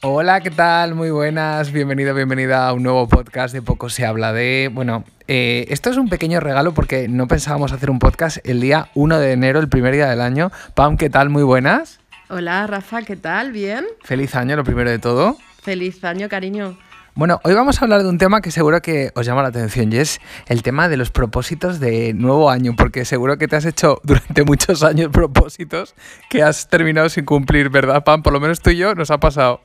Hola, ¿qué tal? Muy buenas, bienvenido, bienvenida a un nuevo podcast de Poco se habla de... Bueno, eh, esto es un pequeño regalo porque no pensábamos hacer un podcast el día 1 de enero, el primer día del año. Pam, ¿qué tal? Muy buenas. Hola, Rafa, ¿qué tal? ¿Bien? Feliz año, lo primero de todo. Feliz año, cariño. Bueno, hoy vamos a hablar de un tema que seguro que os llama la atención y es el tema de los propósitos de nuevo año, porque seguro que te has hecho durante muchos años propósitos que has terminado sin cumplir, ¿verdad, Pam? Por lo menos tú y yo nos ha pasado.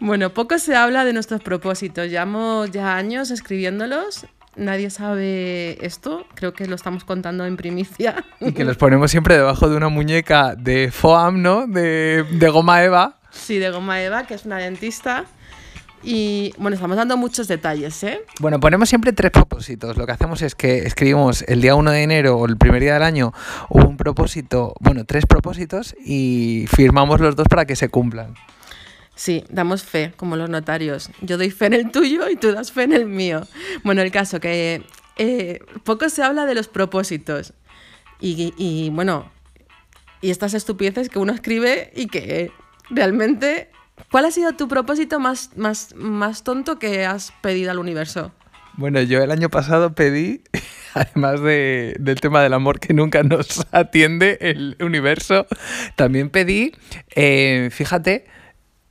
Bueno, poco se habla de nuestros propósitos. Llevamos ya años escribiéndolos. Nadie sabe esto, creo que lo estamos contando en primicia. Y que los ponemos siempre debajo de una muñeca de FOAM, ¿no? De, de goma Eva. Sí, de goma Eva, que es una dentista. Y bueno, estamos dando muchos detalles, ¿eh? Bueno, ponemos siempre tres propósitos. Lo que hacemos es que escribimos el día 1 de enero o el primer día del año un propósito, bueno, tres propósitos y firmamos los dos para que se cumplan. Sí, damos fe, como los notarios. Yo doy fe en el tuyo y tú das fe en el mío. Bueno, el caso que eh, poco se habla de los propósitos. Y, y bueno, y estas estupideces que uno escribe y que realmente ¿Cuál ha sido tu propósito más, más, más tonto que has pedido al universo? Bueno, yo el año pasado pedí, además de, del tema del amor que nunca nos atiende el universo, también pedí, eh, fíjate,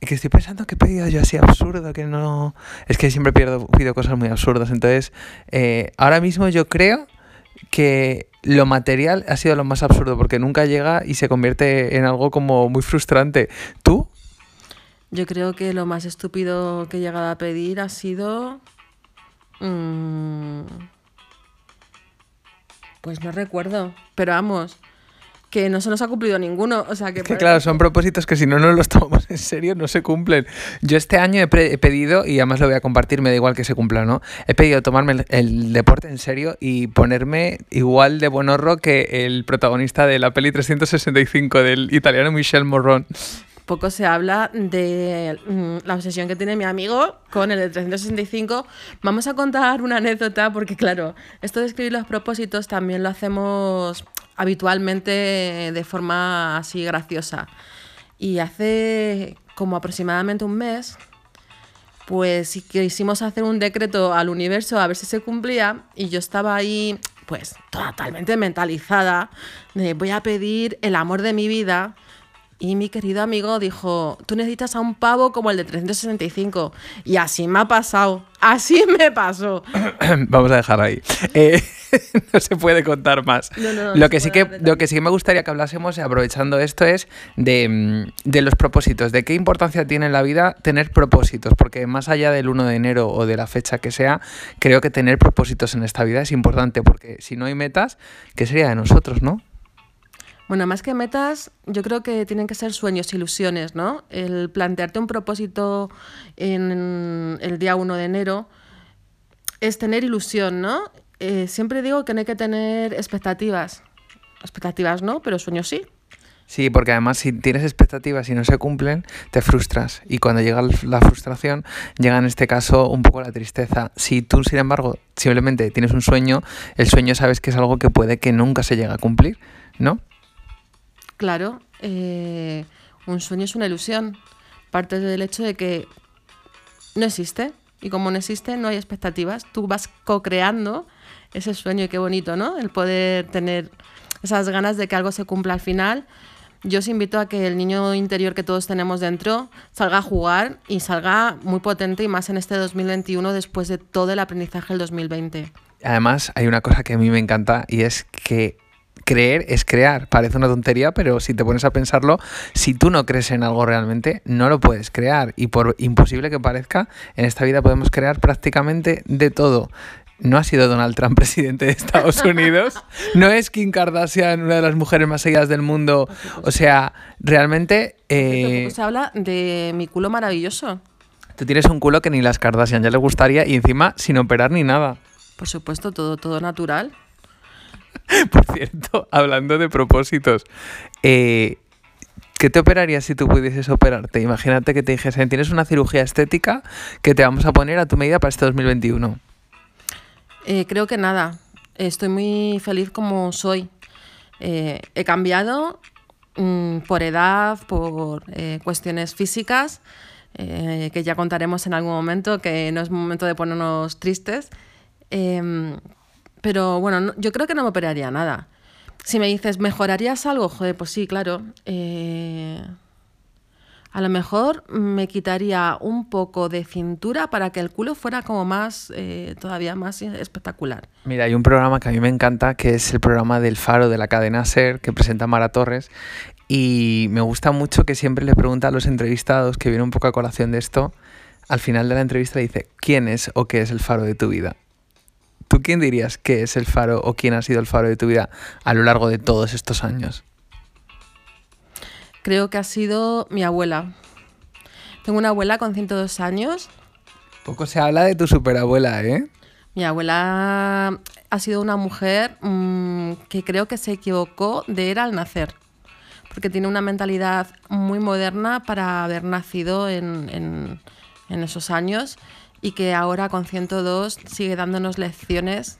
que estoy pensando que he pedido yo así absurdo, que no... Es que siempre pierdo, pido cosas muy absurdas, entonces eh, ahora mismo yo creo que lo material ha sido lo más absurdo porque nunca llega y se convierte en algo como muy frustrante. ¿Tú? Yo creo que lo más estúpido que he llegado a pedir ha sido... Mmm, pues no recuerdo, pero vamos, que no se nos ha cumplido ninguno. O sea, que, que claro, son propósitos que si no nos los tomamos en serio no se cumplen. Yo este año he, he, pedido, y además lo voy a compartir, me da igual que se cumpla no, he pedido tomarme el, el, deporte en serio y ponerme igual de buen horro que el protagonista de la peli 365 del italiano Michel Morron poco se habla de mm, la obsesión que tiene mi amigo con el de 365. Vamos a contar una anécdota porque, claro, esto de escribir los propósitos también lo hacemos habitualmente de forma así graciosa. Y hace como aproximadamente un mes, pues quisimos hacer un decreto al universo a ver si se cumplía y yo estaba ahí pues totalmente mentalizada voy a pedir el amor de mi vida y mi querido amigo dijo, tú necesitas a un pavo como el de 365. Y así me ha pasado. Así me pasó. Vamos a dejar ahí. Eh, no se puede contar más. No, no, lo, que sí que, lo que sí me gustaría que hablásemos, aprovechando esto, es de, mm, de, los propósitos. De qué importancia tiene en la vida tener propósitos. Porque más allá del 1 de enero o de la fecha que sea, creo que tener propósitos en esta vida es importante. Porque si no hay metas, ¿qué sería de nosotros, no? Bueno, más que metas, yo creo que tienen que ser sueños, ilusiones, ¿no? El plantearte un propósito en el día 1 de enero es tener ilusión, ¿no? Eh, siempre digo que no hay que tener expectativas. Expectativas no, pero sueños sí. Sí, porque además si tienes expectativas y no se cumplen, te frustras. Y cuando llega la frustración, llega en este caso un poco la tristeza. Si tú, sin embargo, simplemente tienes un sueño, el sueño sabes que es algo que puede que nunca se llegue a cumplir, ¿no? Claro, eh, un sueño es una ilusión. Parte del hecho de que no existe. Y como no existe, no hay expectativas. Tú vas co-creando ese sueño y qué bonito, ¿no? El poder tener esas ganas de que algo se cumpla al final. Yo os invito a que el niño interior que todos tenemos dentro salga a jugar y salga muy potente y más en este 2021 después de todo el aprendizaje del 2020. Además, hay una cosa que a mí me encanta y es que creer es crear. Parece una tontería, pero si te pones a pensarlo, si tú no crees en algo realmente, no lo puedes crear. Y por imposible que parezca, en esta vida podemos crear prácticamente de todo. No ha sido Donald Trump presidente de Estados Unidos. No es Kim Kardashian una de las mujeres más seguidas del mundo. O sea, realmente... Eh... Se habla de mi culo maravilloso. Tú tienes un culo que ni las Kardashian ya le gustaría y encima sin operar ni nada. Por supuesto, todo, todo natural. Por cierto, hablando de propósitos, eh, ¿qué te operarías si tú pudieses operarte? Imagínate que te dijesen, tienes una cirugía estética que te vamos a poner a tu medida para este 2021. Eh, creo que nada. Estoy muy feliz como soy. Eh, he cambiado mm, por edad, por cuestiones físicas, eh, que ya contaremos en algún momento, que no es momento de ponernos tristes. Pero bueno, yo creo que no me operaría nada. Si me dices, ¿mejorarías algo? Joder, pues sí, claro. Eh, a lo mejor me quitaría un poco de cintura para que el culo fuera como más, eh, todavía más espectacular. Mira, hay un programa que a mí me encanta, que es el programa del Faro de la cadena SER, que presenta Mara Torres, y me gusta mucho que siempre le pregunta a los entrevistados, que viene un poco a colación de esto, al final de la entrevista le dice, ¿quién es o qué es el faro de tu vida? ¿Tú quién dirías que es el faro o quién ha sido el faro de tu vida a lo largo de todos estos años? Creo que ha sido mi abuela. Tengo una abuela con 102 años. Poco se habla de tu superabuela, ¿eh? Mi abuela ha sido una mujer mmm, que creo que se equivocó de era al nacer porque tiene una mentalidad muy moderna para haber nacido en, esos años y que ahora con 102 sigue dándonos lecciones.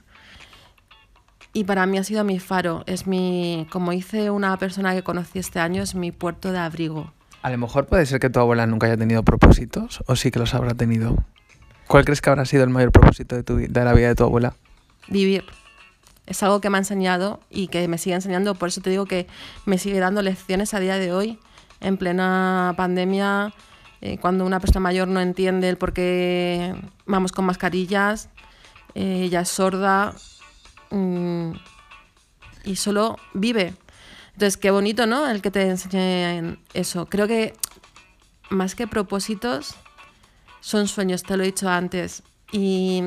Y para mí ha sido mi faro, es mi, como dice una persona que conocí este año, es mi puerto de abrigo. A lo mejor puede ser que tu abuela nunca haya tenido propósitos, o sí que los habrá tenido. ¿Cuál crees que habrá sido el mayor propósito de, tu, de la vida de tu abuela? Vivir es algo que me ha enseñado y que me sigue enseñando. Por eso te digo que me sigue dando lecciones a día de hoy, en plena pandemia, eh, cuando una persona mayor no entiende el por qué vamos con mascarillas, eh, ella es sorda mm, y solo vive. Entonces, qué bonito, ¿no? El que te enseñe eso. Creo que más que propósitos, son sueños, te lo he dicho antes. Y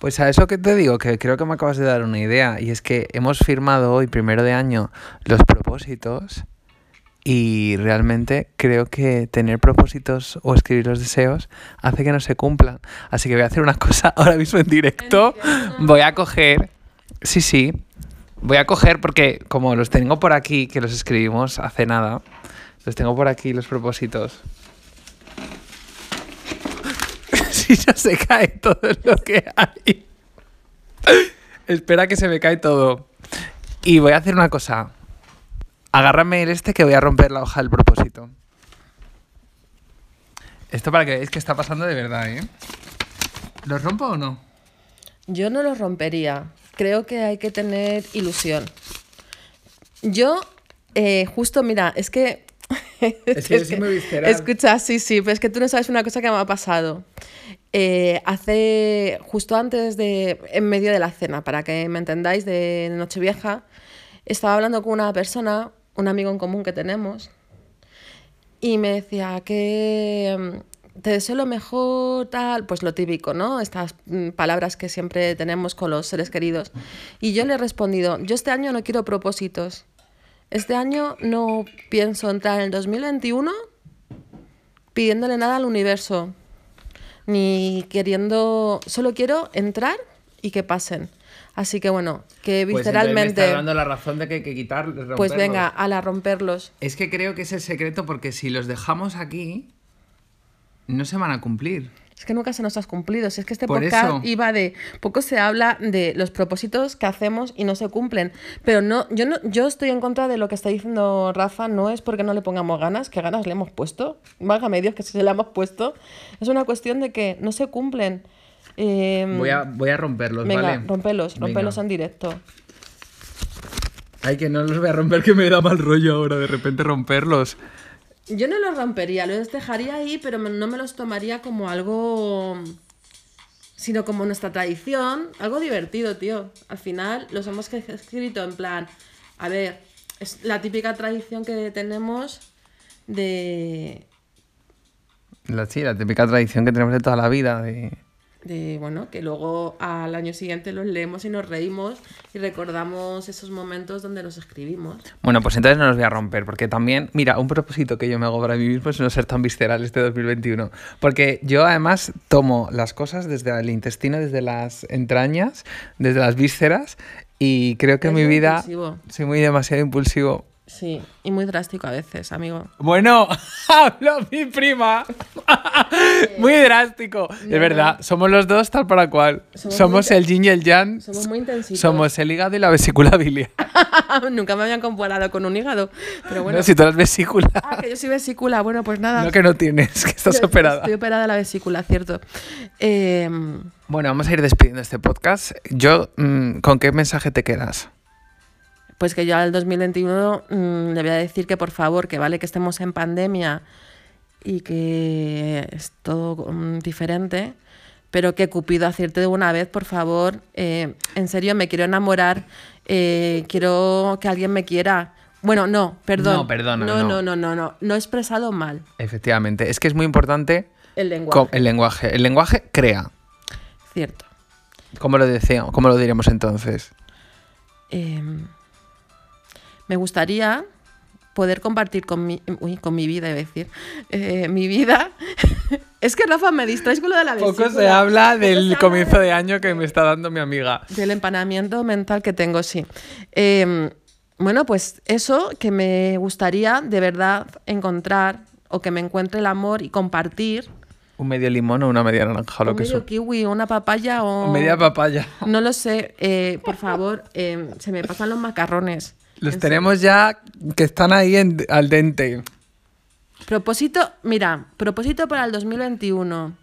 pues a eso que te digo, que creo que me acabas de dar una idea, y es que hemos firmado hoy, primero de año, los propósitos, y realmente creo que tener propósitos o escribir los deseos hace que no se cumplan. Así que voy a hacer una cosa ahora mismo en directo. Voy a coger, sí, sí, voy a coger porque como los tengo por aquí, que los escribimos hace nada, los tengo por aquí los propósitos. si ya se cae todo lo que hay. Espera que se me cae todo. Y voy a hacer una cosa. Agárrame el este que voy a romper la hoja del propósito. Esto para que veáis que está pasando de verdad, ¿eh? ¿Lo rompo o no? Yo no lo rompería. Creo que hay que tener ilusión. Yo, eh, justo, mira, es que... es que, es que Escucha, sí, sí, pero es que tú no sabes una cosa que me ha pasado. Eh, hace justo antes de, en medio de la cena, para que me entendáis, de Nochevieja, estaba hablando con una persona, un amigo en común que tenemos, y me decía que mm, te deseo lo mejor, tal, pues lo típico, ¿no? Estas mm, palabras que siempre tenemos con los seres queridos. Y yo le he respondido, yo este año no quiero propósitos. Este año no pienso entrar en el 2021 pidiéndole nada al universo ni queriendo, solo quiero entrar y que pasen. Así que bueno, que visceralmente... Pues me está dando la razón de que hay que quitar, Pues venga, a la romperlos. Es que creo que es el secreto porque si los dejamos aquí, no se van a cumplir. Es que nunca se nos ha cumplido. Si es que este podcast iba de. Poco se habla de los propósitos que hacemos y no se cumplen. Pero no, yo no, yo estoy en contra de lo que está diciendo Rafa. No es porque no le pongamos ganas, que ganas le hemos puesto. Válgame Dios, que se le hemos puesto. Es una cuestión de que no se cumplen. Em, voy, a, voy a romperlos, venga, ¿vale? rompelos, rompelos en directo. Ay, que no los voy a romper, que me da mal rollo ahora de repente romperlos. Yo no los rompería, los dejaría ahí, pero no me los tomaría como algo sino como nuestra tradición, algo divertido, tío. Al final los hemos escrito en plan, a ver, es la típica tradición que tenemos de... La, sí, la típica tradición que tenemos de toda la vida, de de bueno, que luego al año siguiente los leemos y nos reímos y recordamos esos momentos donde los escribimos. Bueno, pues entonces no los voy a romper, porque también, mira, un propósito que yo me hago para mí mismo es no ser tan visceral este 2021, porque yo además tomo las cosas desde el intestino, desde las entrañas, desde las vísceras y creo que en mi vida soy muy demasiado impulsivo Sí, y muy drástico a veces, amigo. Bueno, habló mi prima. muy drástico. No, es verdad, no. somos los dos tal para cual. Somos el yin y el yang. Somos muy intensitos. Somos el hígado y la vesícula biliar. Nunca me habían comparado con un hígado. Pero bueno. No, si tú eres vesícula. Ah, que yo soy vesícula. Bueno, pues nada. No que no tienes, que estás Yo operada. Estoy operada de la vesícula, cierto. Eh, Bueno, vamos a ir despidiendo este podcast. Yo, mm, ¿con qué mensaje te quedas? Pues que yo al 2021 mm, le voy a decir que por favor, que vale que estemos en pandemia y que es todo mm, diferente, pero que Cupido acierte de una vez, por favor. Eh, en serio, me quiero enamorar, eh, quiero que alguien me quiera. Bueno, no, perdón. No, perdona, no, no. no, no, no, no. No he expresado mal Efectivamente, es que es muy importante el lenguaje. el lenguaje. El lenguaje crea. Cierto. ¿Cómo lo, decía, cómo lo diríamos entonces? Eh, me gustaría poder compartir con mi, uy, con mi vida, iba a decir, eh, mi vida. es que Rafa me distraes con lo de la Poco vesícula. se habla Poco se del habla comienzo de- año que me está dando mi amiga. Del empanamiento mental que tengo, sí. Eh, bueno, pues eso que me gustaría de verdad encontrar o que me encuentre el amor y compartir. Un medio limón o una media naranja o lo un que medio sea. kiwi, una papaya o... Media papaya. No lo sé, eh, por favor, eh, se me pasan los macarrones. Los En tenemos ya que están ahí en- al dente. Propósito, mira, propósito para el 2021.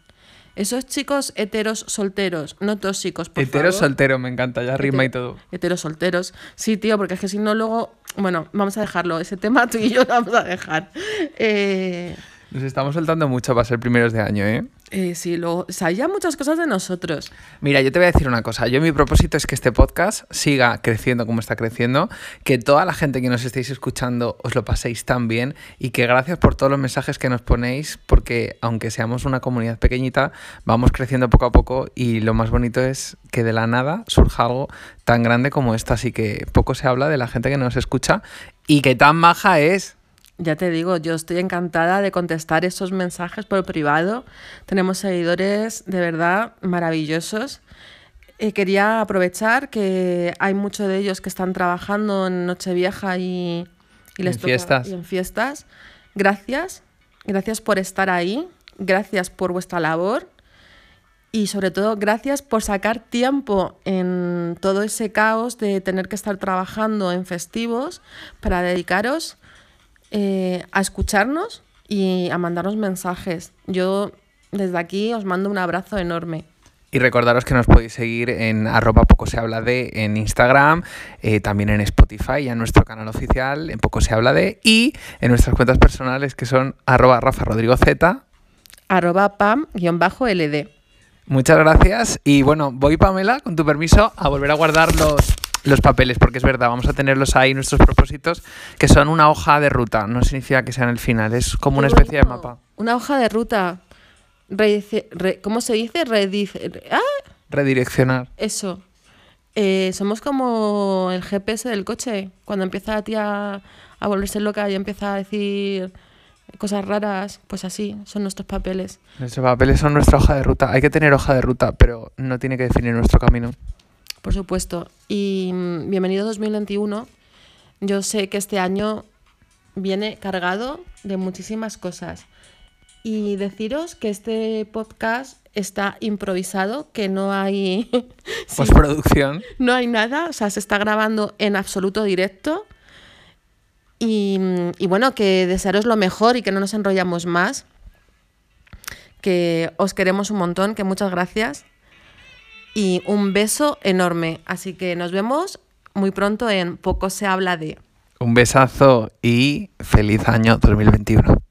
Esos chicos heteros solteros, no tóxicos, por Hetero favor. soltero, me encanta, ya rima y todo. Heteros solteros. Sí, tío, porque es que si no luego... Bueno, vamos a dejarlo. Ese tema tú y yo lo vamos a dejar. Eh, Nos estamos soltando mucho para ser primeros de año, ¿eh? Eh, sí, luego... Sabía muchas cosas de nosotros. Mira, yo te voy a decir una cosa. Yo mi propósito es que este podcast siga creciendo como está creciendo, que toda la gente que nos estéis escuchando os lo paséis tan bien y que gracias por todos los mensajes que nos ponéis, porque aunque seamos una comunidad pequeñita, vamos creciendo poco a poco y lo más bonito es que de la nada surja algo tan grande como esto. Así que poco se habla de la gente que nos escucha y que tan maja es. Ya te digo, yo estoy encantada de contestar esos mensajes por privado. Tenemos seguidores de verdad maravillosos. Eh, quería aprovechar que hay muchos de ellos que están trabajando en Nochevieja y, y les En toca- fiestas. y en fiestas. Gracias, gracias por estar ahí, gracias por vuestra labor y sobre todo gracias por sacar tiempo en todo ese caos de tener que estar trabajando en festivos para dedicaros eh, a escucharnos y a mandarnos mensajes. Yo desde aquí os mando un abrazo enorme. Y recordaros que nos podéis seguir en arroba poco se habla de en Instagram, eh, también en Spotify y en nuestro canal oficial en poco se habla de y en nuestras cuentas personales que son arroba Rafa Rodrigo Z. Arroba pam-ld. Muchas gracias y bueno, voy Pamela, con tu permiso, a volver a guardar los, los papeles porque es verdad, vamos a tenerlos ahí, nuestros propósitos, que son una hoja de ruta, no significa que sean el final, es como una especie de mapa. Una hoja de ruta. Redice- re- ¿Cómo se dice? Redice- re- ah, Redireccionar. eso. Eh, somos como el GPS del coche. Cuando empieza la tía a volverse loca y empieza a decir cosas raras, pues así, son nuestros papeles. Nuestros papeles son nuestra hoja de ruta. Hay que tener hoja de ruta, pero no tiene que definir nuestro camino. Por supuesto. Y mm, bienvenido 2021. Yo sé que este año viene cargado de muchísimas cosas. Y deciros que este podcast está improvisado, que no hay, sí, Postproducción. no hay nada, o sea, se está grabando en absoluto directo. Y, mm, y bueno, que desearos lo mejor y que no nos enrollamos más. Que os queremos un montón, que muchas gracias. Y un beso enorme. Así que nos vemos muy pronto en Poco se habla de. Un besazo y feliz año 2021.